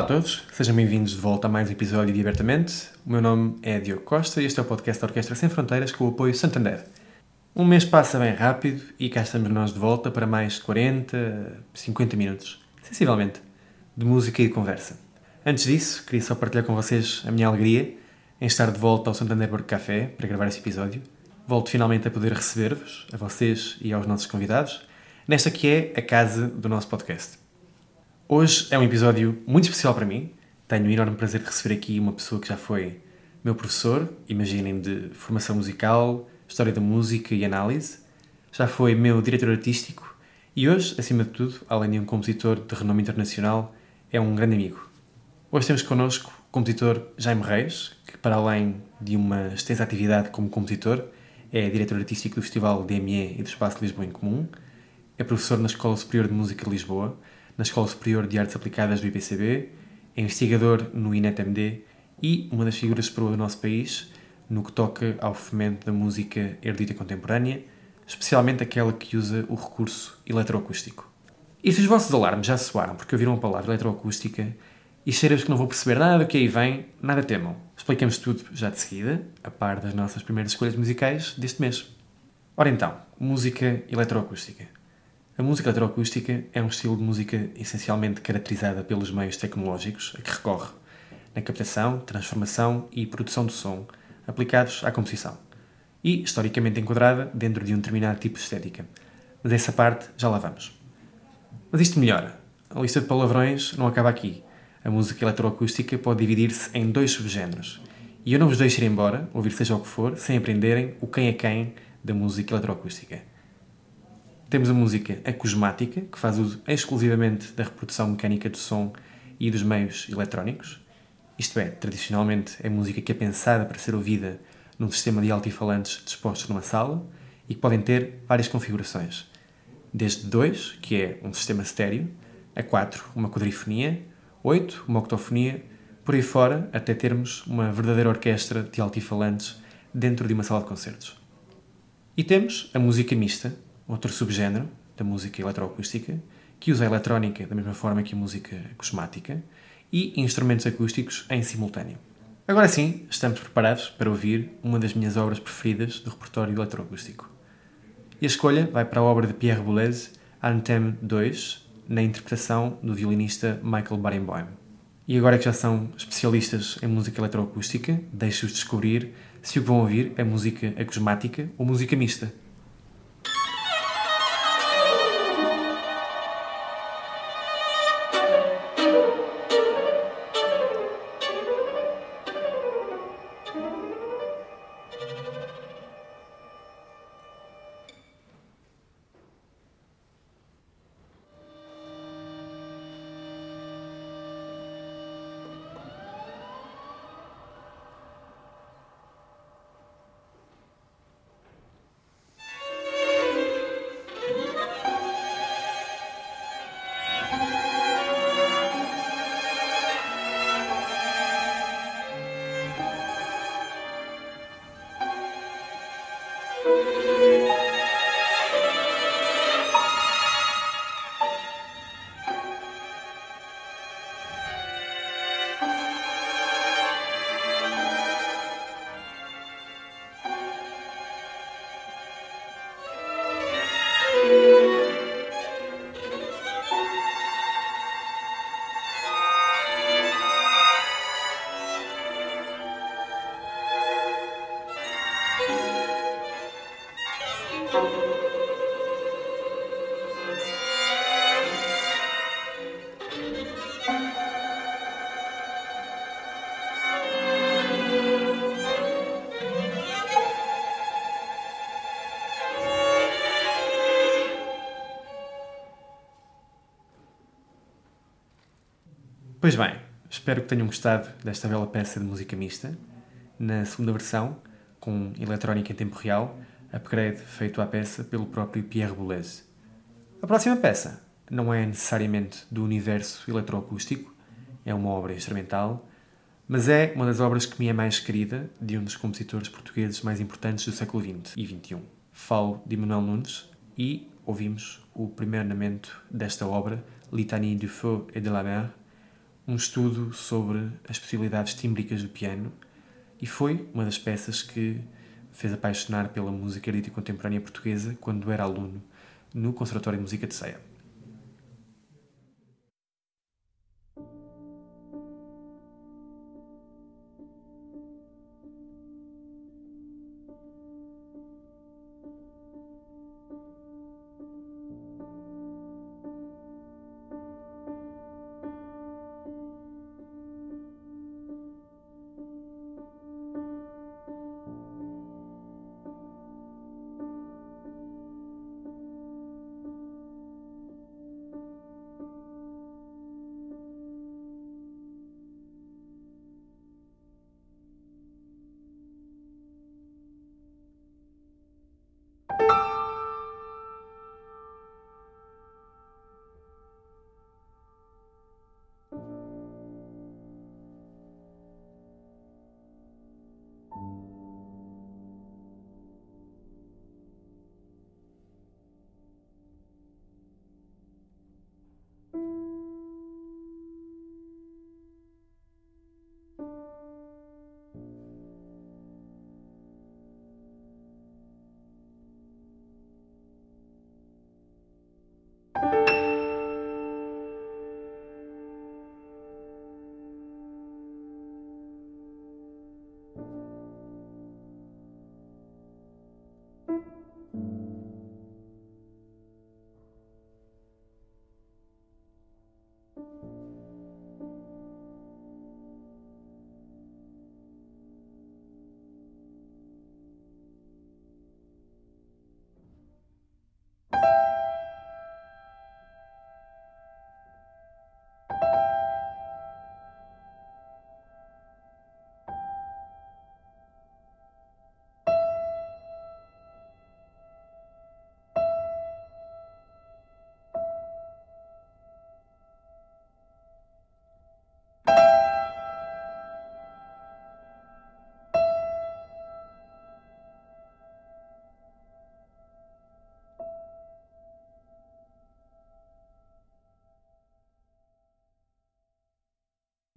Olá a todos, sejam bem-vindos de volta a mais um episódio de Abertamente. O meu nome é Diogo Costa e este é o podcast da Orquestra Sem Fronteiras com o apoio Santander. Um mês passa bem rápido e cá estamos nós de volta para mais 40, 50 minutos, sensivelmente, de música e de conversa. Antes disso, queria só partilhar com vocês a minha alegria em estar de volta ao Santander Burger Café para gravar este episódio. Volto finalmente a poder receber-vos, a vocês e aos nossos convidados, nesta que é a casa do nosso podcast. Hoje é um episódio muito especial para mim. Tenho o enorme prazer de receber aqui uma pessoa que já foi meu professor, imaginem, de formação musical, história da música e análise. Já foi meu diretor artístico e hoje, acima de tudo, além de um compositor de renome internacional, é um grande amigo. Hoje temos connosco o compositor Jaime Reis, que para além de uma extensa atividade como compositor, é diretor artístico do Festival DME e do Espaço Lisboa em Comum, é professor na Escola Superior de Música de Lisboa, na Escola Superior de Artes Aplicadas do IPCB, é investigador no INETMD e uma das figuras para o nosso país no que toca ao fomento da música erudita contemporânea, especialmente aquela que usa o recurso eletroacústico. E se os vossos alarmes já soaram porque ouviram a palavra eletroacústica e cheiras que não vou perceber nada do que aí vem, nada temam. Explicamos tudo já de seguida, a par das nossas primeiras escolhas musicais deste mês. Ora então, música eletroacústica. A música eletroacústica é um estilo de música essencialmente caracterizada pelos meios tecnológicos a que recorre na captação, transformação e produção do som aplicados à composição e historicamente enquadrada dentro de um determinado tipo de estética. Mas essa parte já lá vamos. Mas isto melhora. A lista de palavrões não acaba aqui. A música eletroacústica pode dividir-se em dois subgéneros. E eu não vos deixo ir embora, ouvir seja o que for, sem aprenderem o quem é quem da música eletroacústica. Temos a música acusmática, que faz uso exclusivamente da reprodução mecânica do som e dos meios eletrónicos. Isto é, tradicionalmente é música que é pensada para ser ouvida num sistema de altifalantes dispostos numa sala e que podem ter várias configurações. Desde 2, que é um sistema estéreo, a 4, uma quadrifonia, 8, uma octofonia, por aí fora, até termos uma verdadeira orquestra de altifalantes dentro de uma sala de concertos. E temos a música mista, outro subgénero da música eletroacústica, que usa a eletrónica da mesma forma que a música cosmática e instrumentos acústicos em simultâneo. Agora sim, estamos preparados para ouvir uma das minhas obras preferidas do repertório eletroacústico. E a escolha vai para a obra de Pierre Boulez, Anthem 2, na interpretação do violinista Michael Barenboim. E agora que já são especialistas em música eletroacústica, deixo-os descobrir se o que vão ouvir é música acusmática ou música mista. Pois bem, espero que tenham gostado desta bela peça de música mista. Na segunda versão, com eletrónica em tempo real, upgrade feito à peça pelo próprio Pierre Boulez. A próxima peça não é necessariamente do universo eletroacústico, é uma obra instrumental, mas é uma das obras que me é mais querida de um dos compositores portugueses mais importantes do século XX e XXI. Falo de Manuel Nunes e ouvimos o primeiro andamento desta obra, Litanie du Feu et de la Mer, um estudo sobre as possibilidades tímbricas do piano e foi uma das peças que fez apaixonar pela música erudita contemporânea portuguesa quando era aluno no Conservatório de Música de Ceia.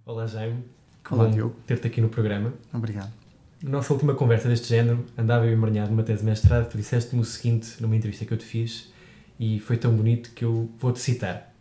Olá, Jaime. Olá, Bom Diogo. ter-te aqui no programa. Obrigado. Na nossa última conversa deste género, andava eu emaranhado numa tese de mestrado, tu disseste-me o seguinte numa entrevista que eu te fiz e foi tão bonito que eu vou-te citar.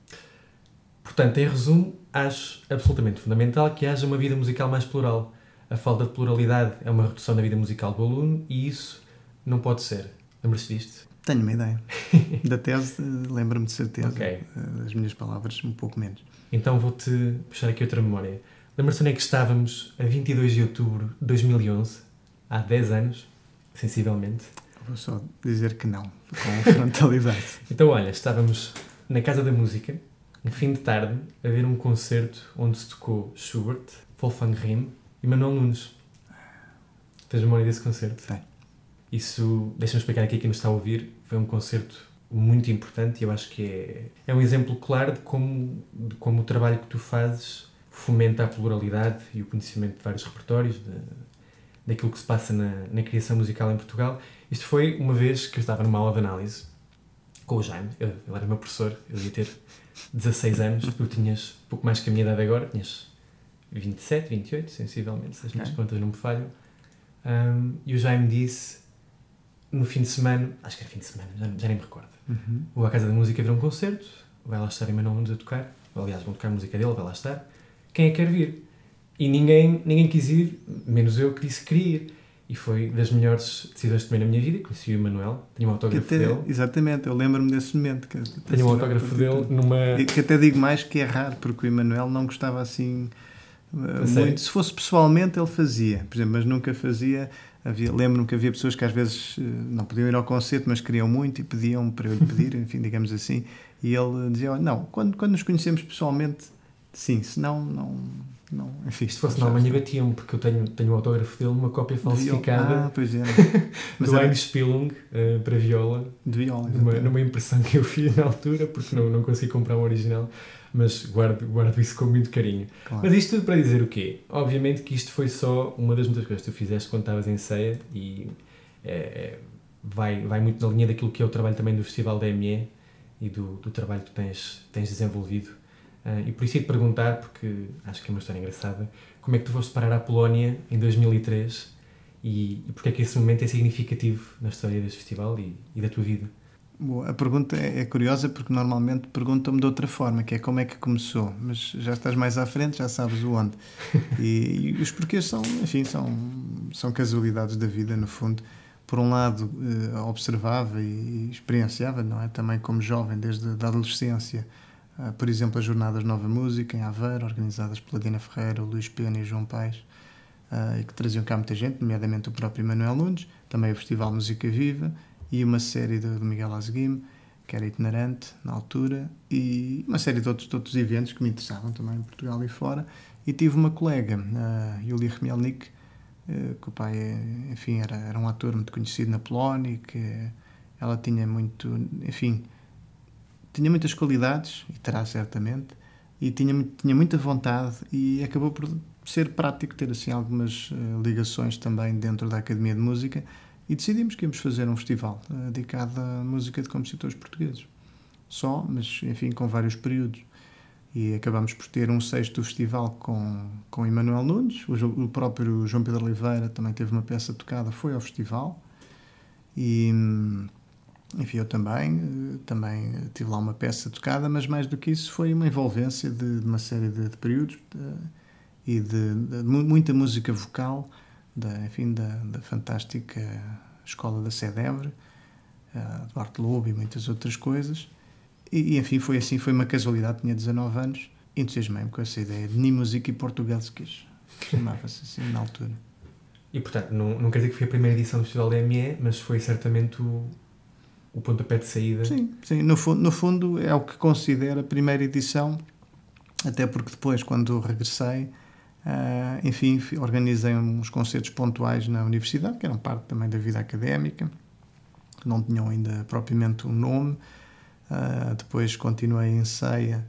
Portanto, em resumo, acho absolutamente fundamental que haja uma vida musical mais plural. A falta de pluralidade é uma redução da vida musical do aluno e isso não pode ser. Lembras-te disto? Tenho uma ideia. Da tese, lembro-me de certeza. Ok. Eh, As minhas palavras, um pouco menos. Então vou-te puxar aqui outra memória. Lembras-te onde é que estávamos a 22 de outubro de 2011? Há 10 anos, sensivelmente. Vou só dizer que não, com frontalidade. Então, olha, estávamos na Casa da Música, um fim de tarde, a ver um concerto onde se tocou Schubert, Wolfgang Riem e Manuel Nunes. Tens memória desse concerto? Tenho. Isso, deixa-me explicar aqui a quem nos está a ouvir, foi um concerto muito importante e eu acho que é, é um exemplo claro de como, de como o trabalho que tu fazes fomenta a pluralidade e o conhecimento de vários repertórios, de, daquilo que se passa na, na criação musical em Portugal. Isto foi uma vez que eu estava numa aula de análise com o Jaime, ele, ele era meu professor, eu devia ter 16 anos, tu tinhas pouco mais que a minha idade agora, tinhas 27, 28, sensivelmente, se as minhas contas não me falham. Um, e o Jaime disse, no fim de semana, acho que era fim de semana, já, já nem me recordo, Uhum. vou à Casa da Música ver um concerto, vai lá estar Emanuel Nunes a tocar, aliás, vão tocar a música dele, vai lá estar. Quem é que quer vir? E ninguém, ninguém quis ir, menos eu que disse que queria ir. E foi das melhores decisões que tomei na minha vida. Conheci o Emanuel, tinha um autógrafo até- dele. exatamente, eu lembro-me desse momento. Que, Tenho um autógrafo dele numa. Que até digo mais que é raro, porque o Emanuel não gostava assim sério? muito. Se fosse pessoalmente, ele fazia, por exemplo, mas nunca fazia. Lembro-me que havia pessoas que às vezes uh, não podiam ir ao concerto, mas queriam muito e pediam para eu lhe pedir, enfim, digamos assim. E ele dizia: "Olha, Não, quando, quando nos conhecemos pessoalmente, Sim, senão não. não enfim, Se fosse na Alemanha batiam, porque eu tenho, tenho o autógrafo dele, uma cópia falsificada Ah, pois é. Mas do Heinz Spilung uh, para viola, de viola. numa, numa impressão que eu fiz na altura, porque não, não consegui comprar um original, mas guardo, guardo isso com muito carinho. Claro. Mas isto tudo para dizer o quê? Obviamente que isto foi só uma das muitas coisas que tu fizeste quando estavas em ceia e é, vai, vai muito na linha daquilo que é o trabalho também do Festival da ME e do, do trabalho que tu tens, tens desenvolvido. Ah, e por isso ia te perguntar, porque acho que é uma história engraçada, como é que tu foste parar à Polónia em 2003 e, e porque é que esse momento é significativo na história deste festival e, e da tua vida? A pergunta é, é curiosa porque normalmente perguntam-me de outra forma, que é como é que começou, mas já estás mais à frente, já sabes o onde. E, e os porquês são, enfim, são, são casualidades da vida, no fundo. Por um lado, eh, observava e experienciava, não é? Também como jovem, desde a adolescência, ah, por exemplo, as Jornadas Nova Música em Aveiro, organizadas pela Dina Ferreira, Luís Pena e João Paes, ah, e que traziam cá muita gente, nomeadamente o próprio Manuel Nunes, também o Festival Música Viva e uma série do, Miguel Azguim, que era itinerante na altura, e uma série de outros, de outros eventos que me interessavam também em Portugal e fora. E tive uma colega, a Yulia Chmielnik, eh, que o pai, eh, enfim, era, era um ator muito conhecido na Polónia, e que ela tinha muito, enfim, tinha muitas qualidades, e terá certamente, e tinha, tinha muita vontade, e acabou por ser prático ter assim algumas eh, ligações também dentro da Academia de Música, e decidimos que íamos fazer um festival eh, dedicado à música de compositores portugueses. Só, mas enfim, com vários períodos. E acabamos por ter um sexto festival com, com Emanuel Nunes, o, o próprio João Pedro Oliveira também teve uma peça tocada, foi ao festival. E, enfim, eu também, eh, também tive lá uma peça tocada, mas mais do que isso foi uma envolvência de, de uma série de, de períodos de- e de, de mu- muita música vocal, da, enfim, da, da fantástica escola da Sedevre, uh, Duarte Lobo e muitas outras coisas. E, e, enfim, foi assim, foi uma casualidade, tinha 19 anos, entusiasmei-me com essa ideia de Ni Música e Portugueses, chamava-se assim na altura. E portanto, não, não quer dizer que foi a primeira edição do Festival da ME, mas foi certamente o, o pontapé de saída. Sim, sim no, fundo, no fundo é o que considero a primeira edição, até porque depois, quando regressei, ah, enfim, fi- organizei uns concertos pontuais na universidade, que eram parte também da vida académica, que não tinham ainda propriamente um nome. Ah, depois continuei em ceia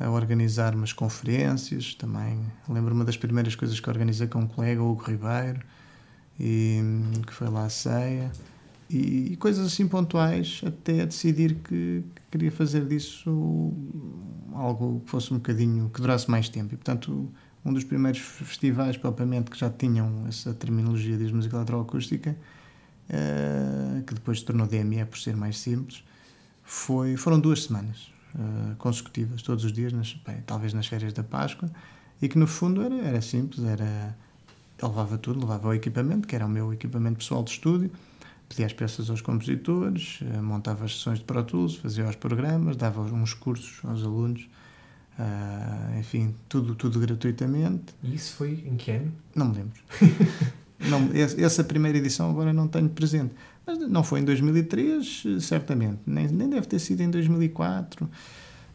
a organizar umas conferências também. Lembro uma das primeiras coisas que organizei com um colega, Hugo Ribeiro, e, que foi lá a ceia. E, e coisas assim pontuais até decidir que, que queria fazer disso algo que fosse um bocadinho, que durasse mais tempo. E portanto, um dos primeiros festivais propriamente que já tinham essa terminologia de música eletroacústica, eh, que depois se tornou DME por ser mais simples, foi, foram duas semanas eh, consecutivas, todos os dias, nas, bem, talvez nas férias da Páscoa, e que no fundo era, era simples, era levava tudo, levava o equipamento, que era o meu equipamento pessoal de estúdio, pedia as peças aos compositores, eh, montava as sessões de Pro Tools, fazia os programas, dava uns cursos aos alunos, ah, enfim, tudo, tudo gratuitamente. E isso foi em que ano? Não me lembro. não, essa primeira edição agora não tenho presente. Mas não foi em 2003, eh, certamente. Nem, nem deve ter sido em 2004.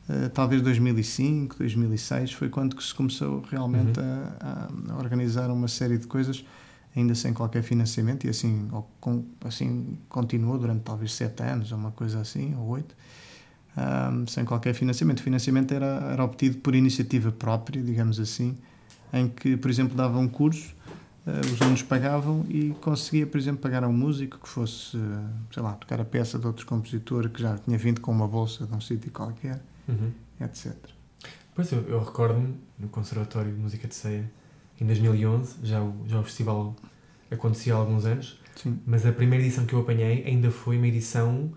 eh, talvez 2005, 2006. Foi quando que se começou realmente a, a organizar uma série de coisas, ainda sem qualquer financiamento. E assim, com- assim continuou durante talvez sete anos, ou uma coisa assim, ou oito. Ahm, sem qualquer financiamento. O financiamento era, era obtido por iniciativa própria, digamos assim, em que, por exemplo, dava um curso, eh, os alunos pagavam e conseguia, por exemplo, pagar a um músico que fosse, eh, sei lá, tocar a peça de outro compositor que já tinha vindo com uma bolsa de um sítio qualquer, Uhum. etc. Pois eu, eu recordo-me no Conservatório de Música de Ceia, em 2011, já o, já o festival acontecia há alguns anos, Sim. mas a primeira edição que eu apanhei ainda foi uma edição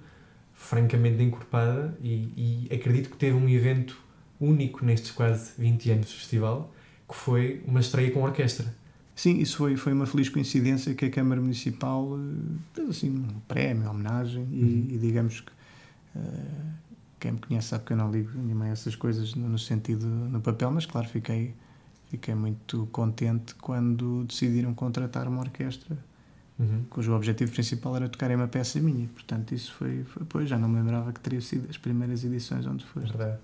francamente encorpada e, e acredito que teve um evento único nestes quase 20 anos de festival, que foi uma estreia com orquestra. Sim, isso foi, foi uma feliz coincidência que a Câmara Municipal eh, teve assim um prémio, uma homenagem e, Uhum. e digamos que eh, quem me conhece sabe que eu não ligo nenhuma a essas coisas no, no sentido no papel, mas claro, fiquei, fiquei muito contente quando decidiram contratar uma orquestra Uhum. cujo objetivo principal era tocar em uma peça minha. Portanto, isso foi, foi pois, já não me lembrava que teria sido as primeiras edições onde foi. Verdade.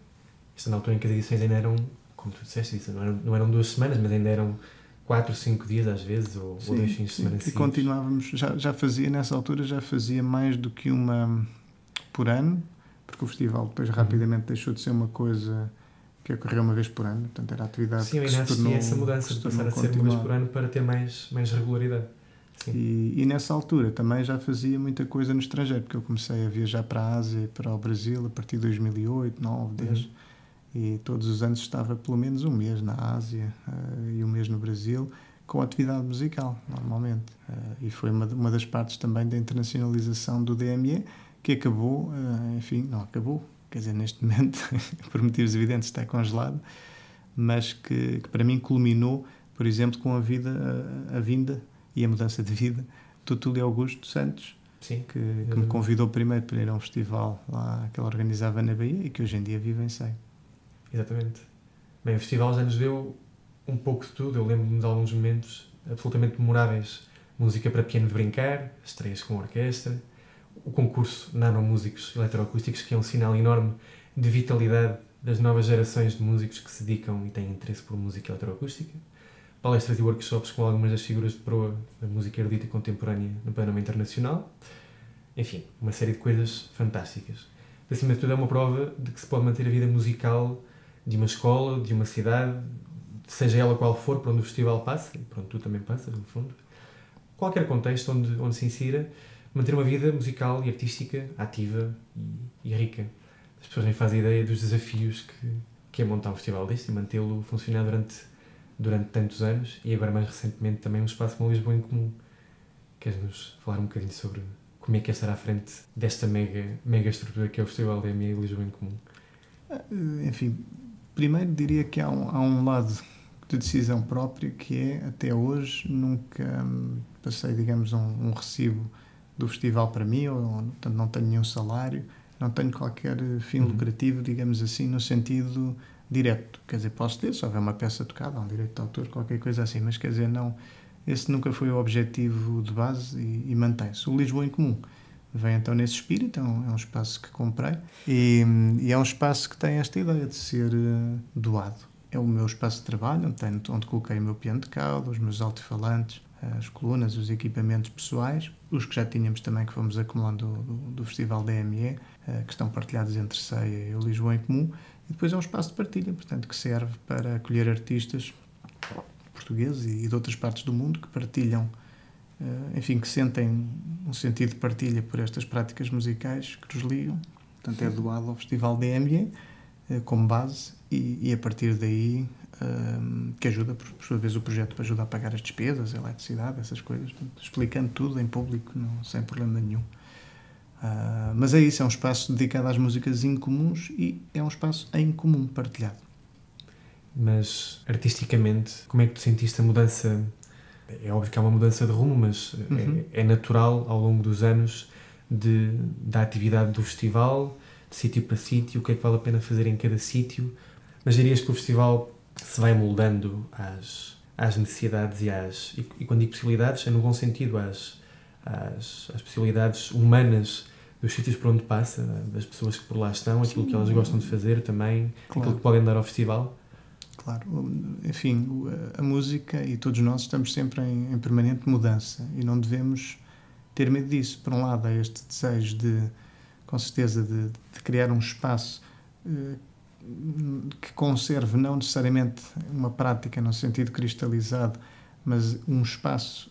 Esta na altura em que as edições ainda eram como tu disseste, isso, não, eram, não eram duas semanas, mas ainda eram quatro, cinco dias às vezes, ou, Sim, ou dois fins de sim. semana E seguidos. continuávamos, já, já fazia, nessa altura, já fazia mais do que uma por ano, porque o festival depois Uhum. rapidamente deixou de ser uma coisa que ocorreu uma vez por ano, portanto era a atividade Sim, eu ainda se assisti tornou, a essa mudança de passar a ser uma vez por ano para ter mais, mais regularidade. E, e nessa altura também já fazia muita coisa no estrangeiro, porque eu comecei a viajar para a Ásia e para o Brasil a partir de 2008, 2009, 10. Uhum. E todos os anos estava pelo menos um mês na Ásia eh, e um mês no Brasil, com atividade musical, normalmente. Eh, e foi uma, uma das partes também da internacionalização do DME, que acabou, eh, enfim, não acabou, quer dizer, neste momento, por motivos evidentes, está congelado, mas que, que para mim culminou, por exemplo, com a vida, a, a vinda e a mudança de vida do Túlio Augusto Santos, Sim. que, que me convidou primeiro para ir a um festival lá que ele organizava na Bahia e que hoje em dia vive em Sei. Exatamente. Bem, o festival já nos deu um pouco de tudo. Eu lembro-me de alguns momentos absolutamente memoráveis. Música para piano de brincar, estreias com orquestra, o concurso Nanomúsicos Eletroacústicos, que é um sinal enorme de vitalidade das novas gerações de músicos que se dedicam e têm interesse por música eletroacústica, palestras e workshops com algumas das figuras de proa da música erudita contemporânea no panorama internacional. Enfim, uma série de coisas fantásticas. Acima de tudo, é uma prova de que se pode manter a vida musical de uma escola, de uma cidade, seja ela qual for, para onde o festival passa, e para onde tu também passas, no fundo. Qualquer contexto onde, onde se insira, manter uma vida musical e artística ativa e, e rica. As pessoas nem fazem ideia dos desafios que, que é montar um festival deste e mantê-lo funcionar durante, durante tantos anos e agora mais recentemente também um espaço como Lisboa em Comum. Queres-nos falar um bocadinho sobre como é que é estar à frente desta mega, mega estrutura que é o Festival DME Lisboa em Comum? Eh, Enfim, primeiro diria que há um, há um lado de decisão própria que é, até hoje, nunca hum, passei, digamos, um, um recibo do festival para mim, ou, portanto, não tenho nenhum salário, não tenho qualquer eh, fim Uhum. lucrativo, digamos assim, no sentido direto. Quer dizer, posso ter, se houver uma peça tocada, um direito de autor, qualquer coisa assim, mas quer dizer, não, esse nunca foi o objetivo de base e, e mantém-se. O Lisboa em Comum vem então nesse espírito, é um, é um espaço que comprei e, e é um espaço que tem esta ideia de ser eh, doado. É o meu espaço de trabalho, onde, tenho, onde coloquei o meu piano de cauda, os meus altifalantes, as colunas, os equipamentos pessoais, os que já tínhamos também que fomos acumulando do, do, do Festival DME, eh, que estão partilhados entre Ceia e o Lisboa em Comum, e depois é um espaço de partilha, portanto, que serve para acolher artistas portugueses e de outras partes do mundo que partilham, eh, enfim, que sentem um sentido de partilha por estas práticas musicais que nos ligam. Portanto, é doado ao Festival DME eh, como base e, e a partir daí eh, que ajuda, por, por sua vez, o projeto ajuda a pagar as despesas, a eletricidade, essas coisas, portanto, explicando tudo em público, não, sem problema nenhum. Ah, mas é isso, é um espaço dedicado às músicas incomuns e é um espaço em comum, partilhado. Mas artisticamente, como é que tu sentiste a mudança? É óbvio que há uma mudança de rumo, mas Uhum. é, é natural ao longo dos anos de, da atividade do festival, de sítio para sítio, o que é que vale a pena fazer em cada sítio. Mas dirias que o festival se vai moldando às, às necessidades e às. E, e quando digo possibilidades, é no bom sentido, às, às, às possibilidades humanas dos sítios por onde passa, das pessoas que por lá estão, aquilo Sim. que elas gostam de fazer também, Claro. aquilo que podem dar ao festival. Claro, enfim, a música e todos nós estamos sempre em, em permanente mudança e não devemos ter medo disso. Por um lado, há este desejo de, com certeza, de, de criar um espaço eh, que conserve não necessariamente uma prática no sentido cristalizado, mas um espaço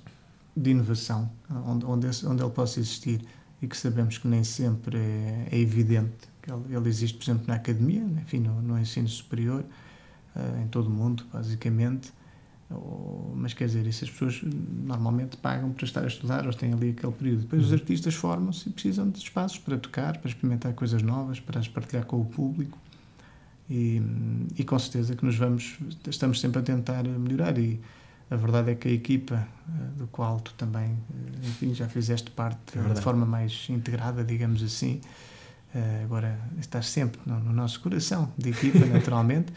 de inovação onde, onde, esse- onde ele possa existir e que sabemos que nem sempre é, é evidente. Ele, ele existe, por exemplo, na academia, enfim, no, no ensino superior, eh, em todo o mundo, basicamente. Ou- mas quer dizer, isso as pessoas normalmente pagam para estar a estudar, ou têm ali aquele período. Depois os Uhum. artistas formam-se e precisam de espaços para tocar, para experimentar coisas novas, para as partilhar com o público. E, e com certeza que nos vamos, estamos sempre a tentar melhorar. E a verdade é que a equipa, eh, do qual tu também, eh, enfim, já fizeste parte É de forma mais integrada, digamos assim, eh, agora estás sempre no, no nosso coração de equipa, naturalmente.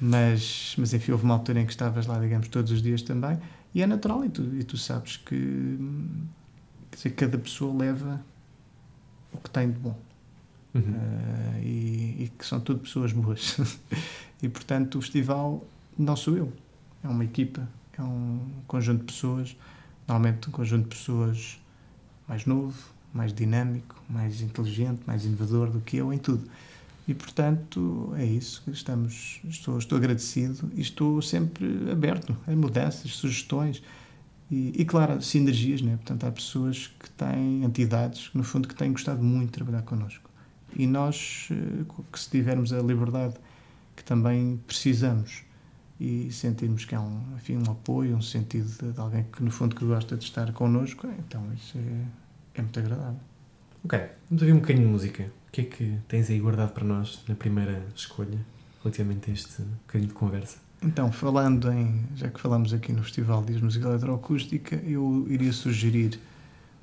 Mas, mas enfim, houve uma altura em que estavas lá, digamos, todos os dias também, e é natural, e tu, e tu sabes que dizer, cada pessoa leva o que tem de bom. Uhum. Uh, e, e, que são tudo pessoas boas. e portanto o festival não sou eu, é uma equipa, é um conjunto de pessoas, normalmente um conjunto de pessoas mais novo, mais dinâmico, mais inteligente, mais inovador do que eu em tudo. E portanto é isso que estamos. Estou, estou agradecido e estou sempre aberto a mudanças, sugestões e, e claro, sinergias, né? Portanto, há pessoas que têm entidades no fundo que têm gostado muito de trabalhar connosco e nós eh, que se tivermos a liberdade que também precisamos e sentirmos que há um, enfim, um apoio, um sentido de, de alguém que no fundo que gosta de estar connosco, então isso é, é muito agradável. Ok, vamos ouvir um bocadinho de música. O que é que tens aí guardado para nós na primeira escolha, relativamente a este bocadinho de conversa? Então, falando em, já que falamos aqui no Festival de Música Eletroacústica, eu iria sugerir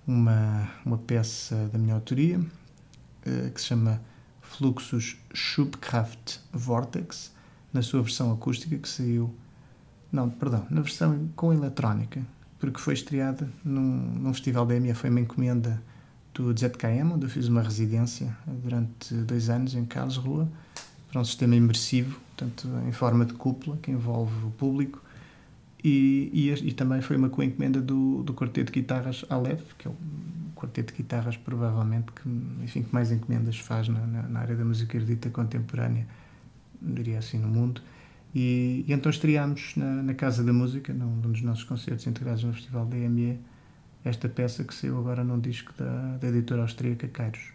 uma, uma peça da minha autoria, uh, que se chama Fluxus Schubkraft Vortex, na sua versão acústica, que saiu, não, perdão, na versão com eletrónica, porque foi estreada num, num festival da EMEA, foi uma encomenda do ZKM, onde eu fiz uma residência durante dois anos em Karlsruhe, para um sistema imersivo, portanto, em forma de cúpula, que envolve o público, e, e, e também foi uma coencomenda do, do quarteto de guitarras Aleph, que é o quarteto de guitarras provavelmente que, enfim, que mais encomendas faz na, na, na área da música erudita contemporânea, diria assim, no mundo. E, e então estreámos na, na, Casa da Música, num, num, dos nossos concertos integrados no Festival da EME, esta peça que saiu agora num disco da, da editora austríaca Kairos.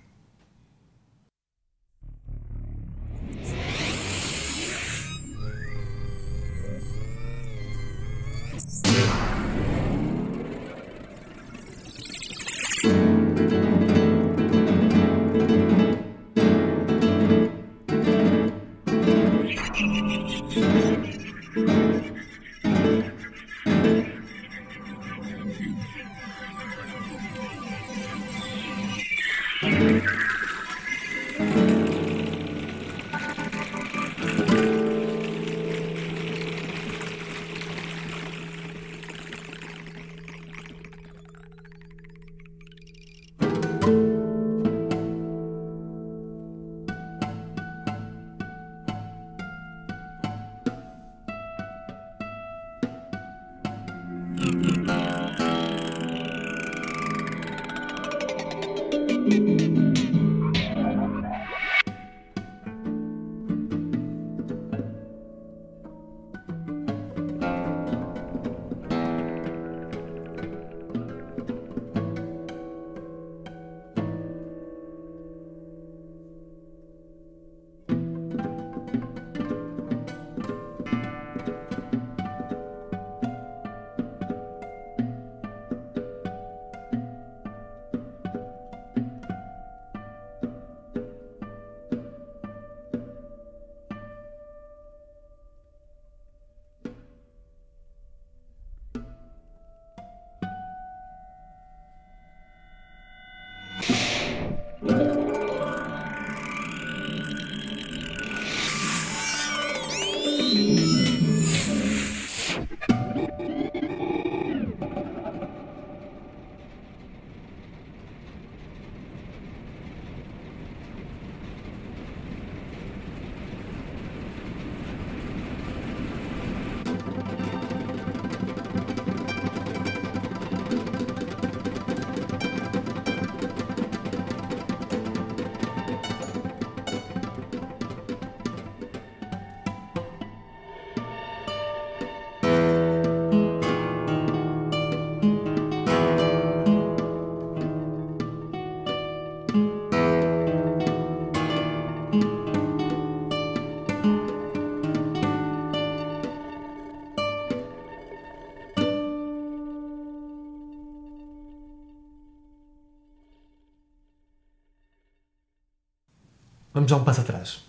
Vamos já um passo atrás.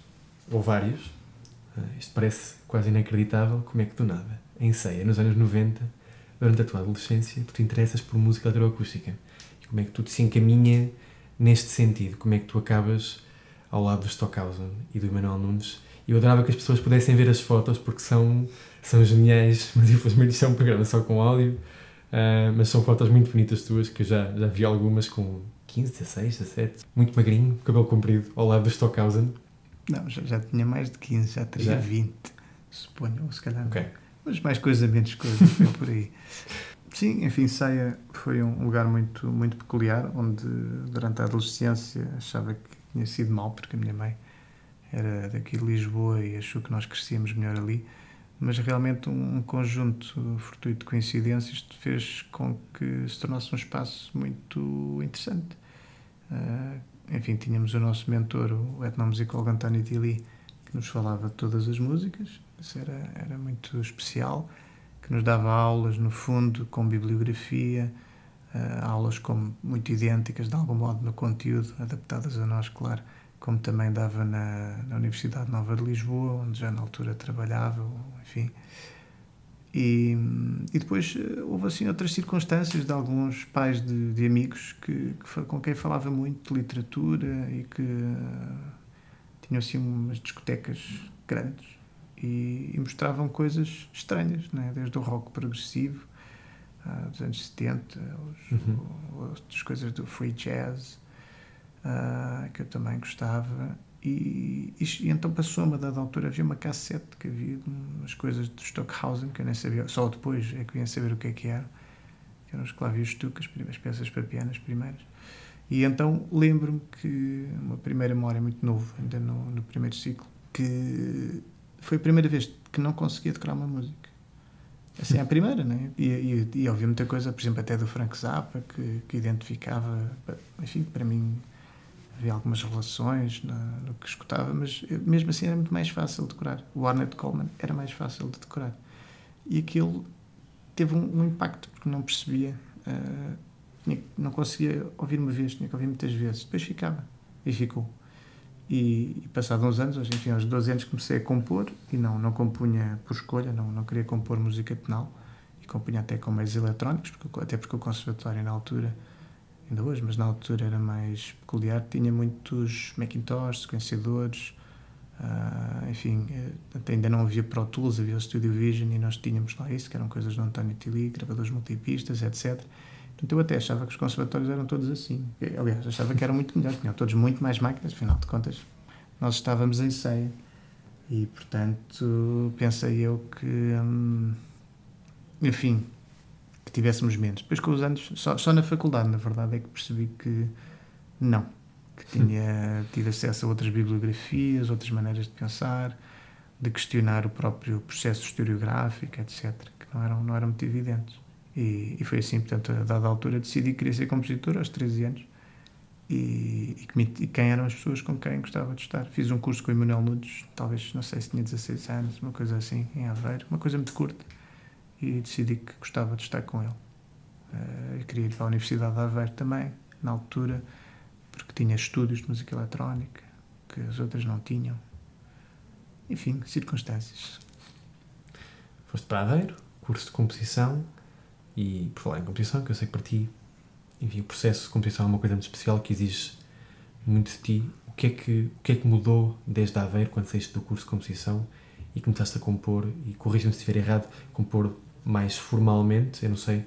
Ou vários. Uh, isto parece quase inacreditável. Como é que do nada, em ceia, nos anos 90, durante a tua adolescência, tu te interessas por música eletroacústica? E como é que tudo se encaminha neste sentido? Como é que tu acabas ao lado do Stockhausen e do Emanuel Nunes? Eu adorava que as pessoas pudessem ver as fotos porque são, são geniais, mas infelizmente isto é um programa só com áudio. Uh, mas são fotos muito bonitas tuas, que eu já, já vi algumas com 15, 16, 17, muito magrinho, cabelo comprido, ao lado do Stockhausen. Não, já, já tinha mais de 15, já teria Já? 20, suponho, ou se calhar. não. Ok. Mas mais coisa, menos coisa, foi por aí. Sim, enfim, Saia foi um lugar muito, muito peculiar, onde durante a adolescência achava que tinha sido mal, porque a minha mãe era daqui de Lisboa e achou que nós crescíamos melhor ali. Mas realmente um, conjunto fortuito de coincidências fez com que se tornasse um espaço muito interessante. Ah, enfim, tínhamos o nosso mentor, o etnomusicólogo António Tili, que nos falava de todas as músicas, isso era, era muito especial, que nos dava aulas, no fundo, com bibliografia, ah, aulas como muito idênticas, de algum modo, no conteúdo, adaptadas a nós, claro, como também dava na, na Universidade Nova de Lisboa, onde já na altura trabalhava, enfim. E, e depois eh, houve assim outras circunstâncias de alguns pais de, de amigos que, que com quem falava muito de literatura e que eh, tinham assim umas discotecas grandes e, e mostravam coisas estranhas, né? desde o rock progressivo ah, dos anos 70, os, Uhum. outras coisas do free jazz ah, que eu também gostava. E, e, e então passou-me a dada altura havia uma cassete que havia umas coisas de Stockhausen que eu nem sabia, só depois é que vinha saber o que é que era que eram os clavios Stuck, as peças para piano, as primeiras. E então lembro-me que uma primeira memória muito novo, ainda no, no primeiro ciclo que foi a primeira vez que não conseguia decorar uma música. Assim à primeira, né? E, e, e ouvi muita coisa, por exemplo, até do Frank Zappa, que, que identificava, enfim, para mim havia algumas relações na, no que escutava, mas eh, mesmo assim era muito mais fácil de decorar. O Ornette Coleman era mais fácil de decorar. E aquilo teve um, um impacto, porque não percebia, eh, tinha- não conseguia ouvir uma vez, tinha que ouvir muitas vezes. Depois ficava, e ficou. E, e passado uns anos, hoje, enfim, aos 12 anos comecei a compor e não, não compunha por escolha, não, não queria compor música tonal e compunha até com meios eletrónicos, porque, até porque o conservatório na altura, ainda hoje, mas na altura era mais peculiar, tinha muitos Macintosh, sequenciadores, ah, enfim, eh, ainda não havia Pro Tools, havia o Studio Vision e nós tínhamos lá isso, que eram coisas do António Tili, gravadores multipistas, etc. Portanto, eu até achava que os conservatórios eram todos assim. Aliás, achava que eram muito melhores, tinham todos muito mais máquinas, afinal de contas, nós estávamos em ceia. E, portanto, pensei eu que, hum, enfim, que tivéssemos menos. Depois, com os anos, só, só na faculdade, na verdade, é que percebi que não. Que tinha tido acesso a outras bibliografias, outras maneiras de pensar, de questionar o próprio processo historiográfico, etc., que não eram, não eram muito evidentes. E, e foi assim, portanto, a dada altura decidi que queria ser compositor aos 13 anos e, e, que me- e quem eram as pessoas com quem gostava de estar. Fiz um curso com o Emanuel Nunes, talvez, não sei se tinha 16 anos, uma coisa assim, em Aveiro, uma coisa muito curta, e decidi que gostava de estar com ele. Eu queria ir para a Universidade de Aveiro também, na altura, porque tinha estúdios de música eletrónica, que as outras não tinham. Enfim, circunstâncias. Foste para Aveiro, curso de composição, e por falar em composição, que eu sei que para ti, enfim, o processo de composição é uma coisa muito especial que exige muito de ti. O que é que, o que, é que mudou desde Aveiro, quando saíste do curso de composição e começaste a compor, e corrija-me se estiver errado, compor mais formalmente, eu não sei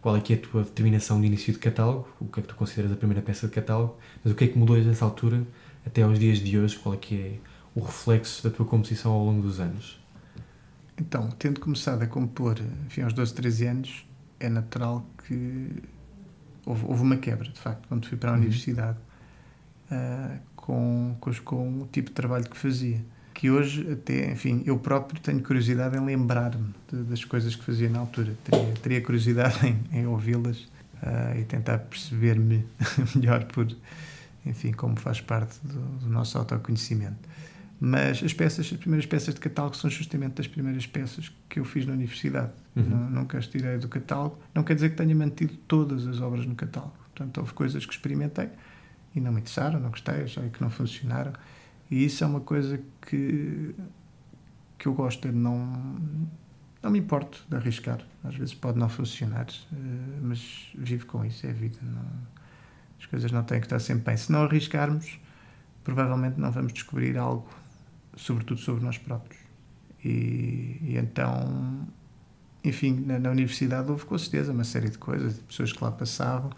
qual é que é a tua determinação de início de catálogo, o que é que tu consideras a primeira peça de catálogo, mas o que é que mudou desde essa altura até aos dias de hoje, qual é que é o reflexo da tua composição ao longo dos anos? Então, tendo começado a compor, enfim, aos 12, 13 anos, é natural que houve, houve uma quebra, de facto, quando fui para a Uhum. universidade, ah, com, com, com o tipo de trabalho que fazia. Que hoje, até, enfim, eu próprio tenho curiosidade em lembrar-me das coisas que fazia na altura. Teria, teria curiosidade em, em ouvi-las ah, e tentar perceber-me melhor por, enfim, como faz parte do, do nosso autoconhecimento. Mas as peças, as primeiras peças de catálogo são justamente as primeiras peças que eu fiz na universidade. Uhum. Nu- Nunca as tirei do catálogo. Não quer dizer que tenha mantido todas as obras no catálogo. Portanto, houve coisas que experimentei e não me interessaram, não gostei, achei que não funcionaram. E isso é uma coisa que, que eu gosto, de não, não me importo de arriscar. Às vezes pode não funcionar, eh, mas vivo com isso, é a vida. Não, as coisas não têm que estar sempre bem. Se não arriscarmos, provavelmente não vamos descobrir algo, sobretudo sobre nós próprios. E, e então, enfim, na, na, universidade houve com certeza uma série de coisas, de pessoas que lá passavam,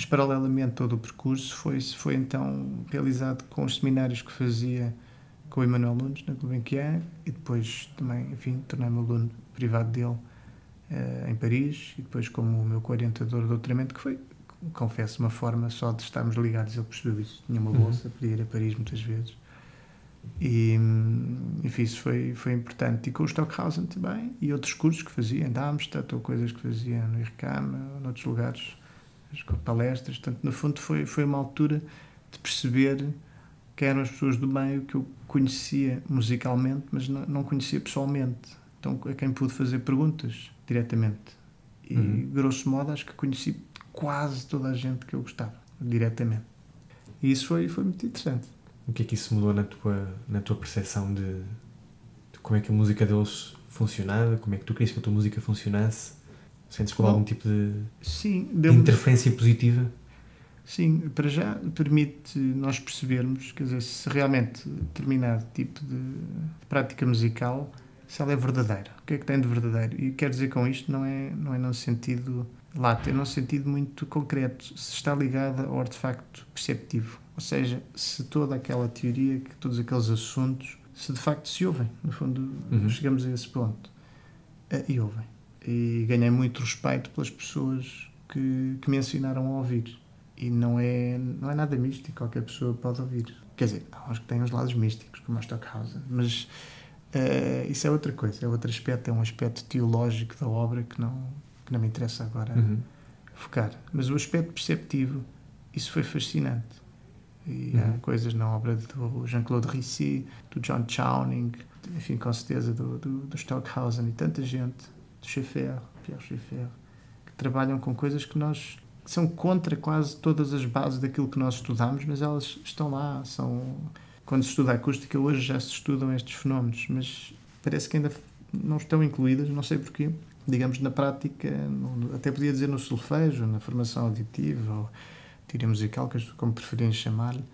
mas paralelamente todo o percurso foi, foi então realizado com os seminários que fazia com o Emanuel Nunes na Gulbenkian e depois também, enfim, tornei-me aluno privado dele uh, em Paris e depois como o meu co-orientador de doutoramento, que foi, confesso, uma forma só de estarmos ligados, ele percebeu isso, tinha uma bolsa, uhum. podia ir a Paris muitas vezes e, enfim, isso foi, foi importante. E com o Stockhausen também, e outros cursos que fazia em Darmstadt, ou coisas que fazia no IRCAM, ou noutros lugares, palestras. Portanto, no fundo, foi, foi uma altura de perceber que eram as pessoas do meio que eu conhecia musicalmente, mas não, não conhecia pessoalmente. Então, a quem pude fazer perguntas diretamente. E, uhum. grosso modo, acho que conheci quase toda a gente que eu gostava, diretamente. E isso foi, foi muito interessante. O que é que isso mudou na tua, na tua percepção de, de como é que a música deles funcionava? Como é que tu querias que a tua música funcionasse? Sentes que algum tipo de, sim, de interferência positiva? Sim, para já permite nós percebermos, quer dizer, se realmente determinado tipo de prática musical, se ela é verdadeira. O que é que tem de verdadeiro? E quero dizer com isto não é, não é no sentido lato, é num sentido muito concreto, se está ligada ao artefacto perceptivo. Ou seja, se toda aquela teoria, que todos aqueles assuntos, se de facto se ouvem, no fundo, uhum. chegamos a esse ponto. Eh, e ouvem. E ganhei muito respeito pelas pessoas que, que me ensinaram a ouvir. E não é, não é nada místico, qualquer pessoa pode ouvir. Quer dizer, há uns que têm os lados místicos, como a Stockhausen, mas uh, isso é outra coisa, é outro aspecto, é um aspecto teológico da obra que não, que não me interessa agora uhum. focar. Mas o aspecto perceptivo, isso foi fascinante. E uhum. há coisas na obra do Jean-Claude Ricci, do John Chowning, enfim, com certeza do, do, do Stockhausen e tanta gente, do Schaeffer, Pierre Schaeffer, que trabalham com coisas que nós que são contra quase todas as bases daquilo que nós estudamos, mas elas estão lá, são quando se estuda a acústica hoje já se estudam estes fenómenos, mas parece que ainda não estão incluídas, não sei porquê digamos, na prática, até podia dizer no solfejo, na formação auditiva, ou teoria musical, como preferirem chamar-lhe,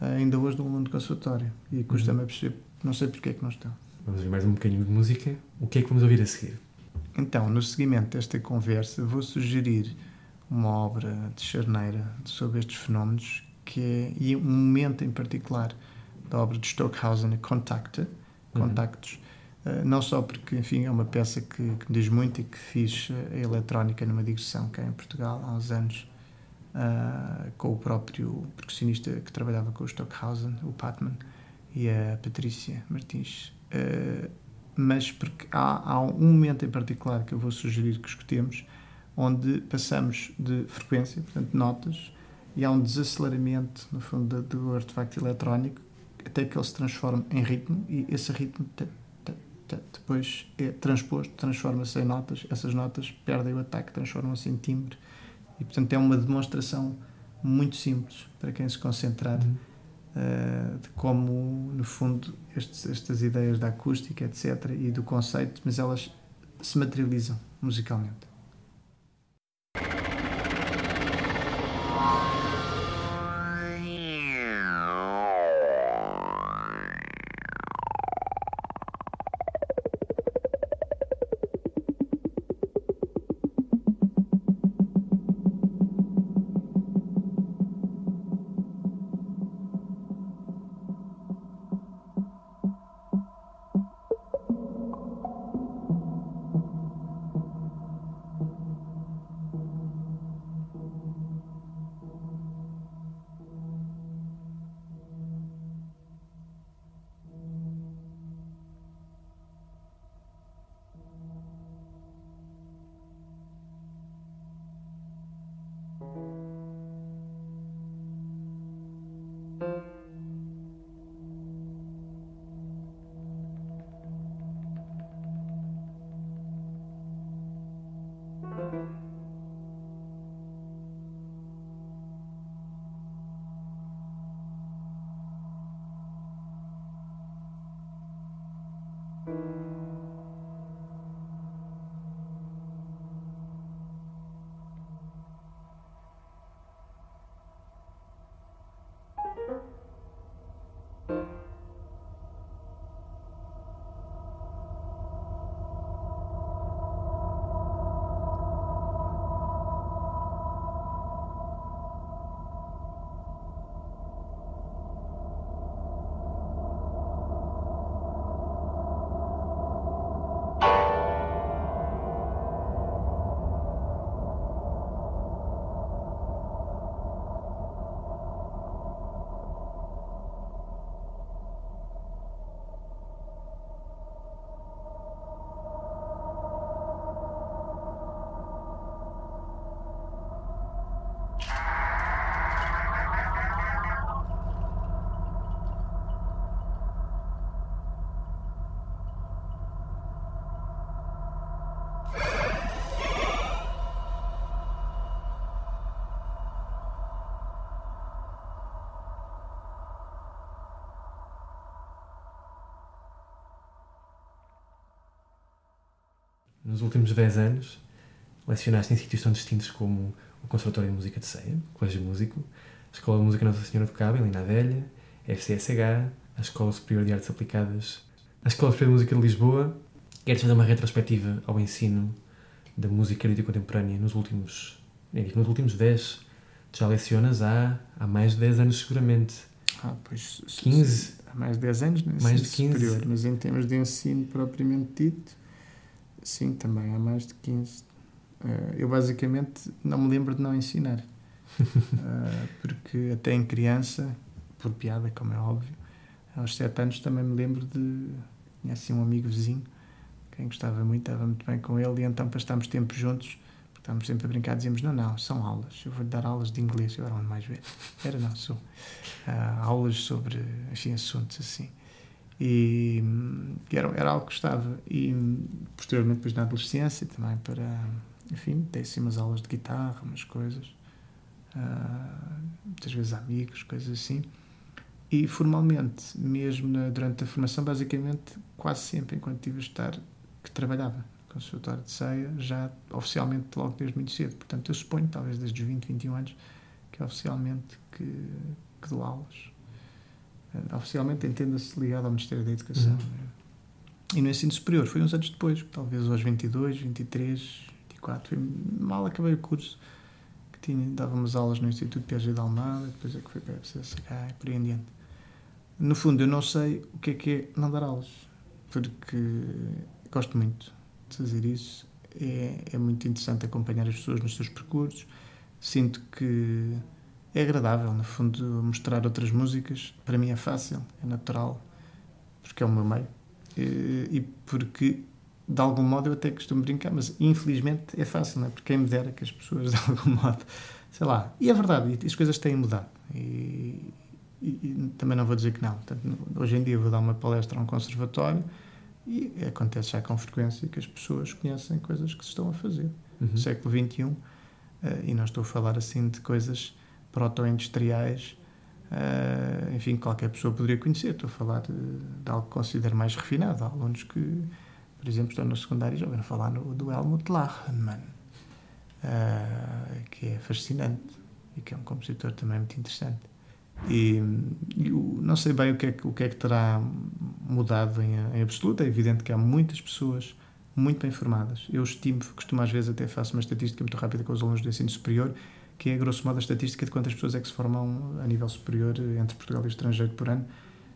ainda hoje no mundo conservatório. E custa-me a perceber, não sei porque é que não estão. Vamos ouvir mais um bocadinho de música. O que é que vamos ouvir a seguir? Então, no seguimento desta conversa, vou sugerir uma obra de charneira sobre estes fenómenos, que é, e um momento em particular da obra de Stockhausen, Contacte, Contactos, uhum eh, não só porque, enfim, é uma peça que, que, me diz muito e que fiz eh, a eletrónica numa digressão cá em Portugal há uns anos uh, com o próprio percussionista que trabalhava com o Stockhausen, o Patman, e a Patrícia Martins. Uh, mas porque há, há, um momento em particular que eu vou sugerir que escutemos, onde passamos de frequência, portanto, notas, e há um desaceleramento, no fundo, do, artefacto eletrónico, até que ele se transforme em ritmo, e esse ritmo depois é transposto, transforma-se em notas, essas notas perdem o ataque, transformam-se em timbre e portanto é uma demonstração muito simples para quem se concentrar uhum. Uh, de como no fundo estes, estas ideias da acústica etc e do conceito, mas elas se materializam musicalmente. Nos últimos 10 anos, lecionaste em sítios tão distintos como o Conservatório de Música de Ceia, o Colégio Músico, a Escola de Música Nossa Senhora do Cabo, em Lina Velha, a FCSH, a Escola Superior de Artes Aplicadas, a Escola Superior de Música de Lisboa. Queres fazer uma retrospectiva ao ensino da música erudita contemporânea nos últimos, eu digo, nos últimos 10? Tu já lecionas há, há mais de 10 anos, seguramente. Ah, pois, 15? Há mais de 10 anos, no ensino Mais de 15. superior, mas em termos de ensino propriamente dito, sim, também há mais de 15. Eh, eu basicamente não me lembro de não ensinar, Eh, porque até em criança, por piada, como é óbvio, aos 7 anos também me lembro de. Tinha assim um amigo vizinho, quem gostava muito, estava muito bem com ele, e então passámos tempo juntos, porque estávamos sempre a brincar, dizíamos: Não, não, são aulas, eu vou-lhe dar aulas de inglês. Eu era o ano mais velho, era não, sou. Ah, aulas sobre, enfim, assuntos assim. E, hum, e era, era algo que gostava. E posteriormente, depois na adolescência, também para, enfim, dei assim umas aulas de guitarra, umas coisas. Ah, muitas vezes amigos, coisas assim. E formalmente, mesmo na- durante a formação, basicamente, quase sempre, enquanto tive a estar, que trabalhava no Conservatório de Ceia, já oficialmente logo desde muito cedo. Portanto, eu suponho, talvez desde os 20, 21 anos, que é oficialmente que, que dou aulas. Eh, Oficialmente entenda-se ligado ao Ministério da Educação. Uhum. né? E no ensino superior foi uns anos depois, talvez aos 22, 23, 24. Foi mal acabei o curso, que tinha, dávamos aulas no Instituto Piaget de Almada, depois é que foi para a FCSH e por aí em diante. No fundo, eu não sei o que é que é não dar aulas, porque gosto muito de fazer isso. É, é muito interessante acompanhar as pessoas nos seus percursos. Sinto que é agradável, no fundo, mostrar outras músicas. Para mim é fácil, é natural, porque é o meu meio. E, e porque, de algum modo, eu até costumo brincar, mas infelizmente é fácil, não é? Porque quem me dera que as pessoas, de algum modo, sei lá. E é verdade, as coisas têm mudado. E, e- e também não vou dizer que não. Portanto, hoje em dia vou dar uma palestra a um conservatório e acontece já com frequência que as pessoas conhecem coisas que se estão a fazer Uhum. do século XXI, eh, e não estou a falar assim de coisas proto-industriais, eh, enfim, que qualquer pessoa poderia conhecer. Estou a falar de, de algo que considero mais refinado. Há alunos que, por exemplo, estão no secundário e já ouviram falar no, do Helmut Lachenmann, eh, que é fascinante e que é um compositor também muito interessante. E, não sei bem o que, é que, o que é que terá mudado em, em absoluto. É evidente que há muitas pessoas muito bem formadas. Eu estimo, costumo às vezes até faço uma estatística muito rápida com os alunos do ensino superior, que é grosso modo a estatística de quantas pessoas é que se formam a nível superior entre Portugal e estrangeiro por ano.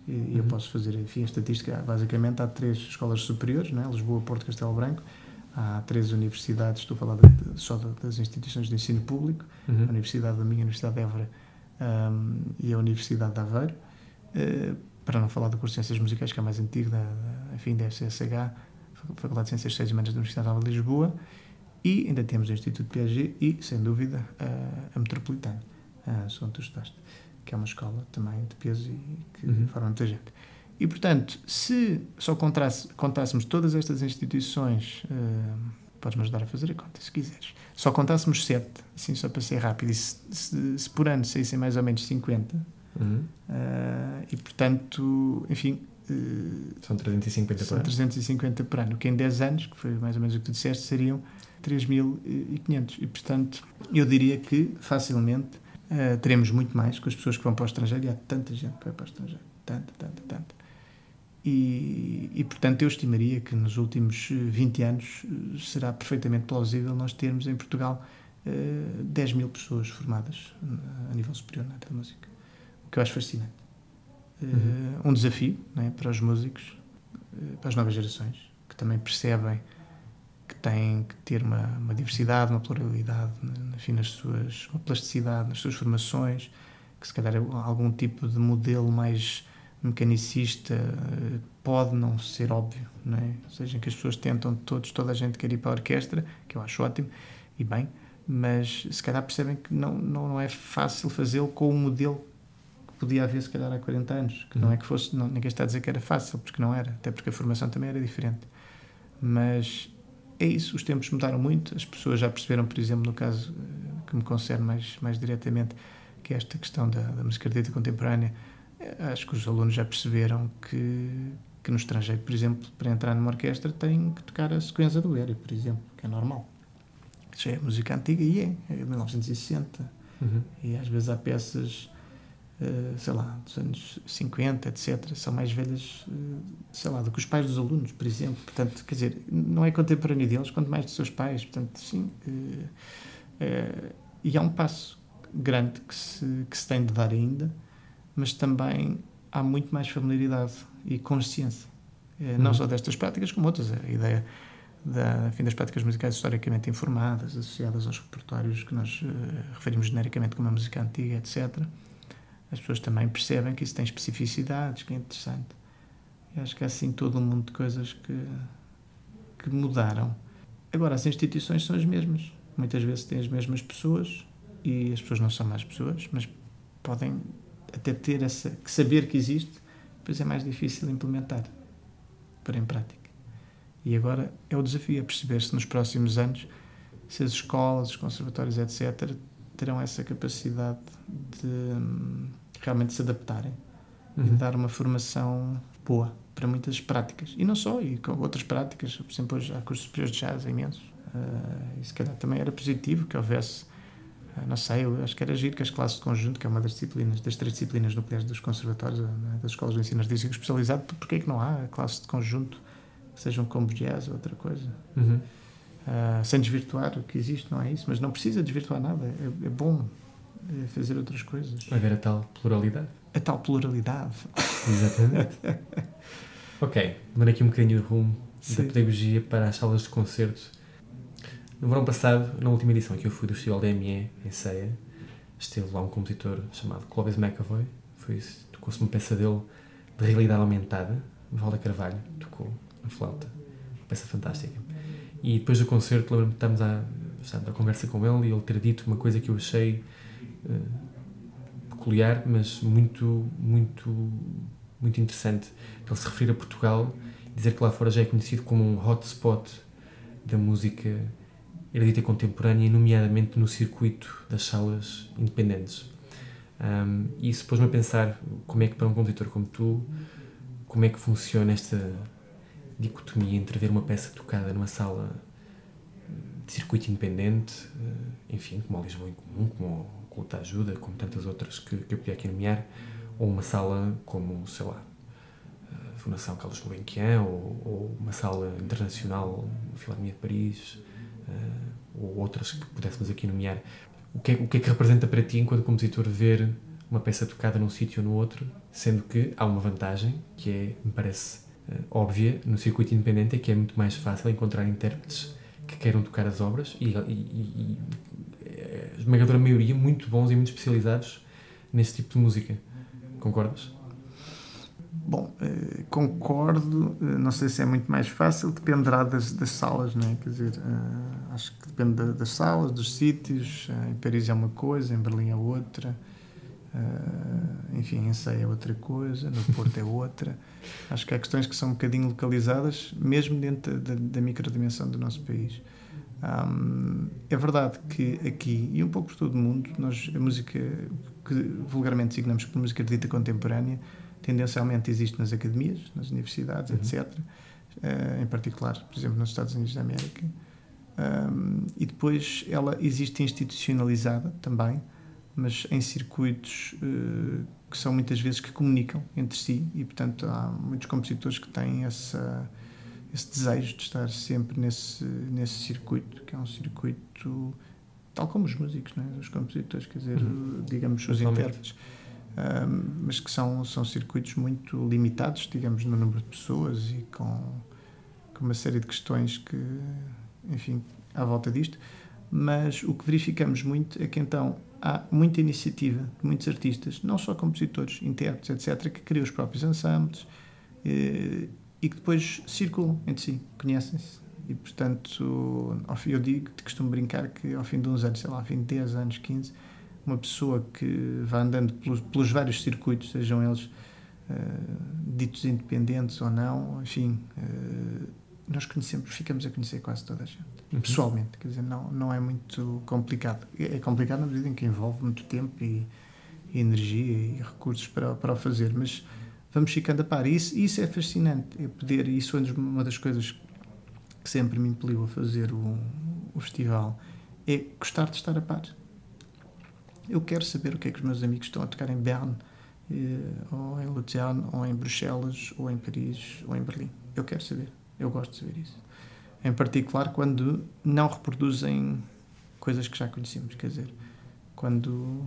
E, e eu Uhum. posso fazer, enfim, a estatística. Basicamente há três escolas superiores, não é? Lisboa, Porto, Castelo Branco. Há três universidades, estou a falar de- só das instituições de ensino público a Uhum. Universidade da minha, a Universidade de Évora hum, e a Universidade de Aveiro, eh, para não falar do curso de Ciências Musicais, que é mais antigo, da, da, enfim, da FCSH, Fac- Faculdade de Ciências Sociais e Humanas da Universidade de Lisboa, e ainda temos o Instituto Piaget e, sem dúvida, a, a Metropolitana, a onde tu estudaste, que é uma escola também de peso e que Uhum. forma muita gente. E, portanto, se só contasse, contássemos todas estas instituições, eh, podes-me ajudar a fazer a conta, se quiseres, só contássemos sete, assim só para ser rápido, e se, se, se por ano saíssem mais ou menos 50, Uhum. eh, e portanto, enfim, São 350 são por ano. 350 por ano, que em 10 anos, que foi mais ou menos o que tu disseste, seriam 3.500. E, portanto, eu diria que facilmente eh, teremos muito mais com as pessoas que vão para o estrangeiro, e há tanta gente que vai para o estrangeiro, tanta, tanta, tanta. E, e, portanto, eu estimaria que nos últimos eh, 20 anos eh, será perfeitamente plausível nós termos em Portugal eh, 10 mil pessoas formadas eh, a nível superior na música, o que eu acho fascinante. Uhum. Um desafio não é, para os músicos, eh, para as novas gerações, que também percebem que têm que ter uma, uma diversidade, uma pluralidade, enfim, nas suas, uma plasticidade nas suas formações, que se calhar algum tipo de modelo mais mecanicista eh, pode não ser óbvio, não é? Ou seja, que as pessoas tentam todos, toda a gente quer ir para a orquestra, que eu acho ótimo e bem, mas se calhar percebem que não, não, não é fácil fazê-lo com o modelo podia haver se calhar há 40 anos, que não é que fosse, não, ninguém está a dizer que era fácil, porque não era, até porque a formação também era diferente. Mas é isso, os tempos mudaram muito, as pessoas já perceberam, por exemplo, no caso eh, que me concerne mais, mais diretamente, que é esta questão da, da música erudita contemporânea, eh, acho que os alunos já perceberam que, que no estrangeiro, por exemplo, para entrar numa orquestra tem que tocar a sequência do Ério, por exemplo, que é normal. Já é música antiga e é, é 1960. Uhum. E às vezes há peças, sei lá, dos anos 50, etc., são mais velhas, uh, sei lá, do que os pais dos alunos, por exemplo. Portanto, quer dizer, não é contemporâneo deles, quanto mais dos seus pais. Portanto, sim. Uh, e há um passo grande que se, que se tem de dar ainda, mas também há muito mais familiaridade e consciência. Uhum. Não só destas práticas, como outras. A ideia da, enfim, das práticas musicais historicamente informadas, associadas aos repertórios que nós referimos genericamente como a música antiga, etc. As pessoas também percebem que isso tem especificidades, que é interessante. E acho que é assim todo um mundo de coisas que, que mudaram. Agora, as instituições são as mesmas. Muitas vezes têm as mesmas pessoas e as pessoas não são mais pessoas, mas podem até ter essa. que saber que existe, depois é mais difícil implementar, pôr em prática. E agora é o desafio, é perceber se nos próximos anos se as escolas, os conservatórios, etc., terão essa capacidade de hum, realmente se adaptarem uhum. e dar uma formação boa para muitas práticas. E não só, e com outras práticas, por exemplo, hoje há cursos superiores de jazz imensos. Uh, e se calhar também era positivo que houvesse, uh, não sei, eu acho que era giro que as classes de conjunto, que é uma das disciplinas, das três disciplinas nucleares dos conservatórios, uh, das escolas de ensino artístico especializado, porque é que não há classes de conjunto sejam como jazz ou outra coisa. Uhum. Uh, sem desvirtuar o que existe, não é isso, mas não precisa desvirtuar nada, é, é bom fazer outras coisas. Haver a tal pluralidade. A tal pluralidade. Exatamente. ok, mudando aqui um bocadinho de rumo Sim. da pedagogia para as salas de concerto. No verão passado, na última edição que eu fui do Festival DME em Ceia, esteve lá um compositor chamado Clovis McAvoy, tocou-se uma peça dele de realidade aumentada, Valda Carvalho, tocou a flauta. Uma peça fantástica. E depois do concerto, lembro-me que estamos à, conversa com ele e ele ter dito uma coisa que eu achei peculiar, mas muito, muito, muito interessante. Ele se referir a Portugal dizer que lá fora já é conhecido como um hotspot da música erudita contemporânea, nomeadamente no circuito das salas independentes. Um, e isso pôs-me a pensar como é que para um compositor como tu, como é que funciona esta dicotomia entre ver uma peça tocada numa sala de circuito independente, eh, enfim, como a Lisboa em Comum, como Culta Ajuda, como tantas outras que, que eu podia aqui nomear, ou uma sala como, sei lá, a Fundação Carlos Gulbenkian, ou, ou uma sala internacional, a Filarmonia de Paris, eh, ou outras que pudéssemos aqui nomear. O que, é, o que é que representa para ti, enquanto compositor, ver uma peça tocada num sítio ou no outro, sendo que há uma vantagem, que é, me parece, uh, óbvia no circuito independente é que é muito mais fácil encontrar intérpretes que queiram tocar as obras e, e, e a esmagadora maioria muito bons e muito especializados nesse tipo de música. Concordas? Bom, eh, concordo, eh, não sei se é muito mais fácil, dependerá das, das salas, não é? Quer dizer, eh, acho que depende da, das salas, dos sítios. Em Paris é uma coisa, em Berlim é outra. Enfim, em Sei é outra coisa, no Porto é outra. Acho que há questões que são um bocadinho localizadas, mesmo dentro da, da microdimensão do nosso país. Um, é verdade que aqui, e um pouco por todo o mundo, nós, a música que vulgarmente designamos por música dita contemporânea, tendencialmente existe nas academias, nas universidades, uhum. etc. Uh, ah, em particular, por exemplo, nos Estados Unidos da América. Um, e depois ela existe institucionalizada também, mas em circuitos uh, que são muitas vezes que comunicam entre si e portanto há muitos compositores que têm essa esse desejo de estar sempre nesse nesse circuito que é um circuito tal como os músicos né? os compositores quer dizer uhum. digamos os intérpretes um, mas que são são circuitos muito limitados digamos no número de pessoas e com com uma série de questões que enfim à volta disto mas o que verificamos muito é que então há muita iniciativa de muitos artistas, não só compositores, intérpretes, etc., que criam os próprios ensembles eh, e que depois circulam entre si, conhecem-se. E, portanto, eu digo, costumo brincar que ao fim de uns anos, sei lá, ao fim de 10 anos, 15, uma pessoa que vai andando pelos, pelos vários circuitos, sejam eles uh, ditos independentes ou não, enfim, uh, nós conhecemos, ficamos a conhecer quase toda a gente, uhum. pessoalmente, quer dizer, não, não é muito complicado. É, é complicado na medida em que envolve muito tempo e, e energia e recursos para, para o fazer, mas vamos ficando a par. E isso, isso é fascinante, é poder, isso é uma das coisas que sempre me impeliu a fazer o, o festival, é gostar de estar a par. Eu quero saber o que é que os meus amigos estão a tocar em Berne, eh, ou em Luzern, ou em Bruxelas, ou em Paris, ou em Berlim. Eu quero saber. Eu gosto de saber isso. Em particular quando não reproduzem coisas que já conhecemos, quer dizer, quando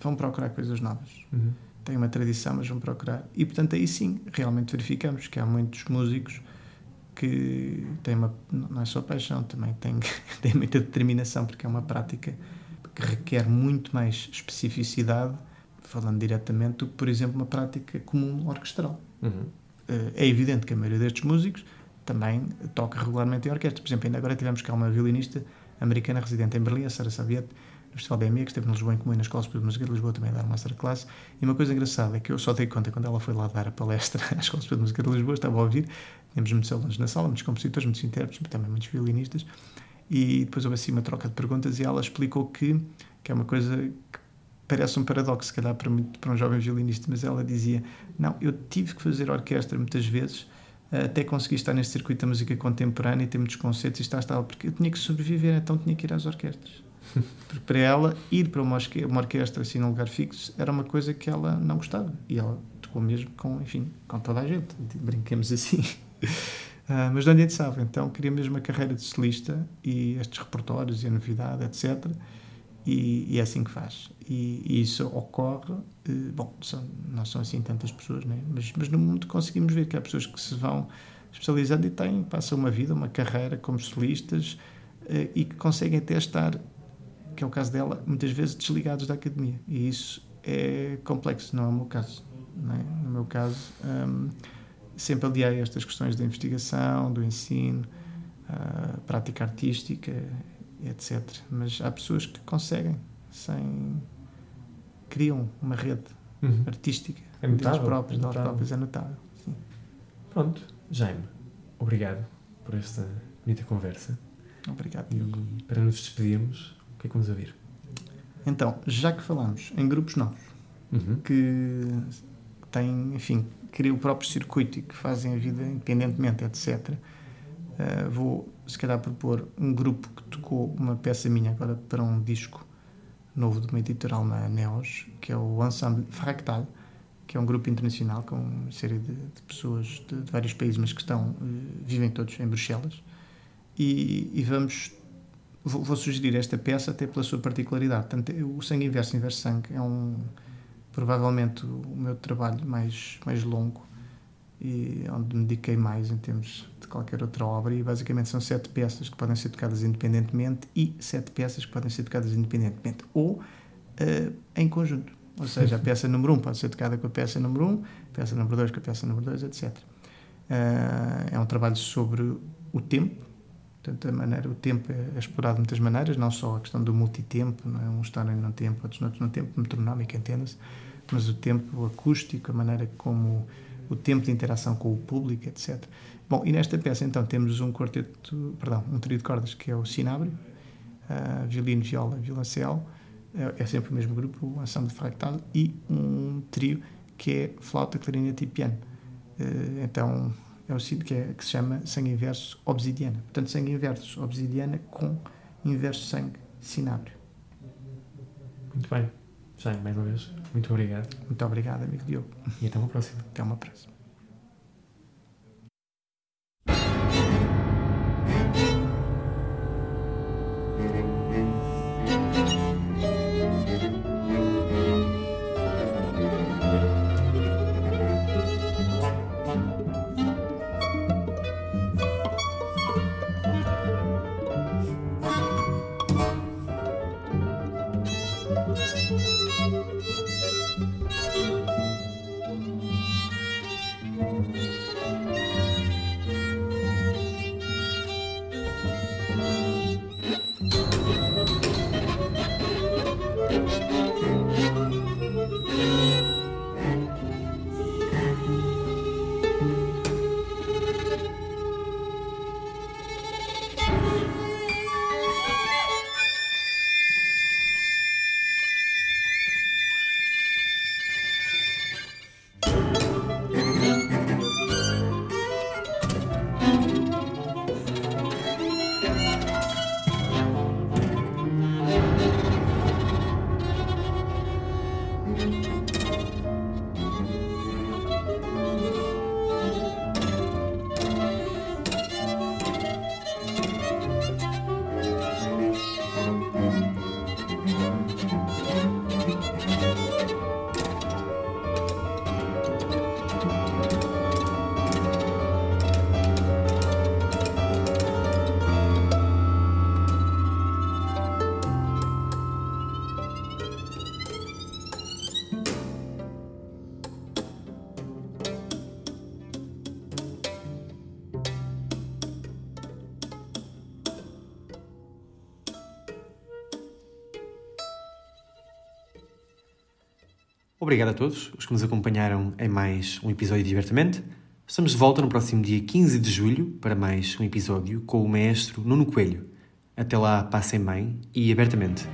vão procurar coisas novas. Uhum. Tem uma tradição, mas vão procurar. E portanto aí sim, realmente verificamos que há muitos músicos que têm uma, não é só paixão, também têm, têm muita determinação, porque é uma prática que requer muito mais especificidade, falando diretamente, do que, por exemplo, uma prática comum orquestral. Uhum. Eh, É evidente que a maioria destes músicos também toca regularmente em orquestra. Por exemplo, ainda agora tivemos cá uma violinista americana residente em Berlim, a Sara Saviet, no Festival EMEA, que esteve em Lisboa em comum e na Escola Superior de Música de Lisboa também a dar uma masterclass. E uma coisa engraçada é que eu só dei conta quando ela foi lá dar a palestra à Escola Superior de Música de Lisboa, estava a ouvir, tínhamos muitos alunos na sala, muitos compositores, muitos intérpretes, também muitos violinistas, e depois houve assim uma troca de perguntas e ela explicou que, que é uma coisa que parece um paradoxo, se calhar para, muito, para um jovem violinista, mas ela dizia: Não, eu tive que fazer orquestra muitas vezes até conseguir estar neste circuito da música contemporânea e ter muitos conceitos e estar estável, porque eu tinha que sobreviver, então tinha que ir às orquestras. Porque para ela, ir para uma orquestra, uma orquestra assim num lugar fixo era uma coisa que ela não gostava. E ela tocou mesmo com, enfim, com toda a gente. Brinquemos assim. Uh, mas onde a gente sabe? Então queria mesmo a carreira de solista e estes repertórios e a novidade, etc. E, e é assim que faz. E, e isso ocorre, uh, bom, são, não são assim tantas pessoas, né? mas, mas no mundo conseguimos ver que há pessoas que se vão especializando e têm, passam uma vida, uma carreira como solistas uh, e que conseguem até estar, que é o caso dela, muitas vezes desligados da academia. E isso é complexo, não é o meu caso. Né? No meu caso. Um, sempre aliei estas questões da investigação, do ensino, uh, prática artística, etc. Mas há pessoas que conseguem, sem. criam uma rede Uhum. artística É deles notável, próprios, é notável. próprios, é notável. Sim. Pronto, Jaime, obrigado por esta bonita conversa. Obrigado, Diogo. E para nos despedirmos, que é que vamos ouvir? Então, já que falamos em grupos novos, Uhum. que têm, enfim, criam o próprio circuito e que fazem a vida independentemente, etc. Uh, vou, se calhar, propor um grupo que tocou uma peça minha agora para um disco novo de uma editorial na Neos, que é o Ensemble Fractal, que é um grupo internacional com uma série de, de pessoas de, de vários países, mas que estão, uh, vivem todos em Bruxelas. E, e vamos. Vou, vou sugerir esta peça até pela sua particularidade. Portanto, o Sangue Inverso, Inverso Sangue é um provavelmente o meu trabalho mais, mais longo e onde me dediquei mais em termos de qualquer outra obra. E basicamente são sete peças que podem ser tocadas independentemente e sete peças que podem ser tocadas independentemente ou uh, em conjunto. Ou seja, a peça número 1 um pode ser tocada com a peça número 1 um, a peça número 2 com a peça número 2, etc uh, é um trabalho sobre o tempo portanto a maneira, o tempo é explorado de muitas maneiras não só a questão do multitempo não é? uns estarem num tempo, outros noutros num tempo metronómico, entenda-se mas o tempo acústico, a maneira como o tempo de interação com o público, etc. Bom, e nesta peça então temos um quarteto, perdão, um trio de cordas que é o Sinábrio, uh, violino, viola, violoncelo, é, é sempre o mesmo grupo, o ensemble fractal, e um trio que é flauta, clarinete e piano. Uh, então é o sítio que, é, que se chama sangue inverso obsidiana. Portanto, sangue inverso obsidiana com inverso sangue sinábrio. Muito bem. Jaime, mais uma vez, muito obrigado Muito obrigado, amigo Diogo. e até uma próxima. Até uma próxima. Obrigado a todos os que nos acompanharam em mais um episódio de Divertamente. Estamos de volta no próximo dia 15 de julho para mais um episódio com o maestro Nuno Coelho. Até lá, passem bem e abertamente.